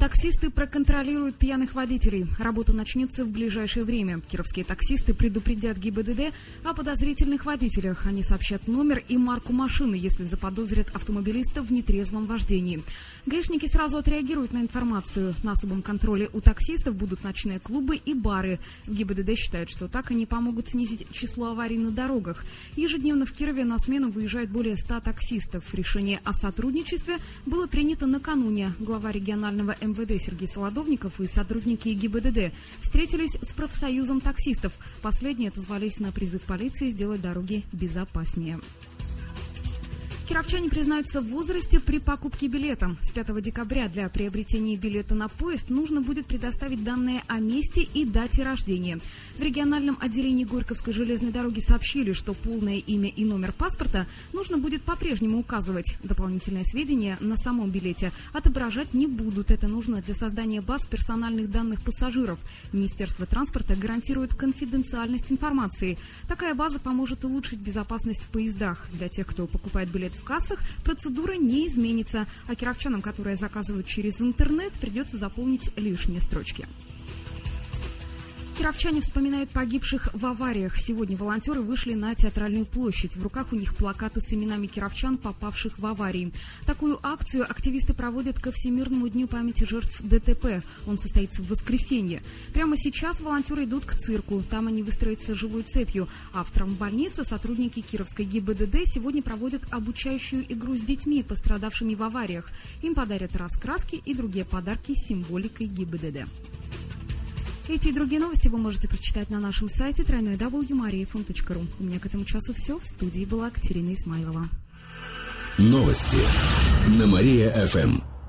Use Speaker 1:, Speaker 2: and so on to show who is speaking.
Speaker 1: Таксисты проконтролируют пьяных водителей. Работа начнется в ближайшее время. Кировские таксисты предупредят ГИБДД о подозрительных водителях. Они сообщат номер и марку машины, если заподозрят автомобилиста в нетрезвом вождении. Гаишники сразу отреагируют на информацию. На особом контроле у таксистов будут ночные клубы и бары. В ГИБДД считают, что так они помогут снизить число аварий на дорогах. Ежедневно в Кирове на смену выезжает более 100 таксистов. Решение о сотрудничестве было принято накануне. Глава регионального МВД Сергей Солодовников и сотрудники ГИБДД встретились с профсоюзом таксистов. Последние отозвались на призыв полиции сделать дороги безопаснее. Кировчане признаются в возрасте при покупке билета. С 5 декабря для приобретения билета на поезд нужно будет предоставить данные о месте и дате рождения. В региональном отделении Горьковской железной дороги сообщили, что полное имя и номер паспорта нужно будет по-прежнему указывать. Дополнительные сведения на самом билете отображать не будут. Это нужно для создания баз персональных данных пассажиров. Министерство транспорта гарантирует конфиденциальность информации. Такая база поможет улучшить безопасность в поездах. Для тех, кто покупает билет в кассах процедура не изменится, а кировчанам, которые заказывают через интернет, придется заполнить лишние строчки. Кировчане вспоминают погибших в авариях. Сегодня волонтеры вышли на театральную площадь. В руках у них плакаты с именами кировчан, попавших в аварии. Такую акцию активисты проводят ко Всемирному дню памяти жертв ДТП. Он состоится в воскресенье. Прямо сейчас волонтеры идут к цирку. Там они выстроятся живой цепью. А в травмбольнице сотрудники Кировской ГИБДД сегодня проводят обучающую игру с детьми, пострадавшими в авариях. Им подарят раскраски и другие подарки с символикой ГИБДД. Эти и другие новости вы можете прочитать на нашем сайте www.mariafm.ru. У меня к этому часу все. В студии была Катерина Исмайлова.
Speaker 2: Новости на Мария-ФМ.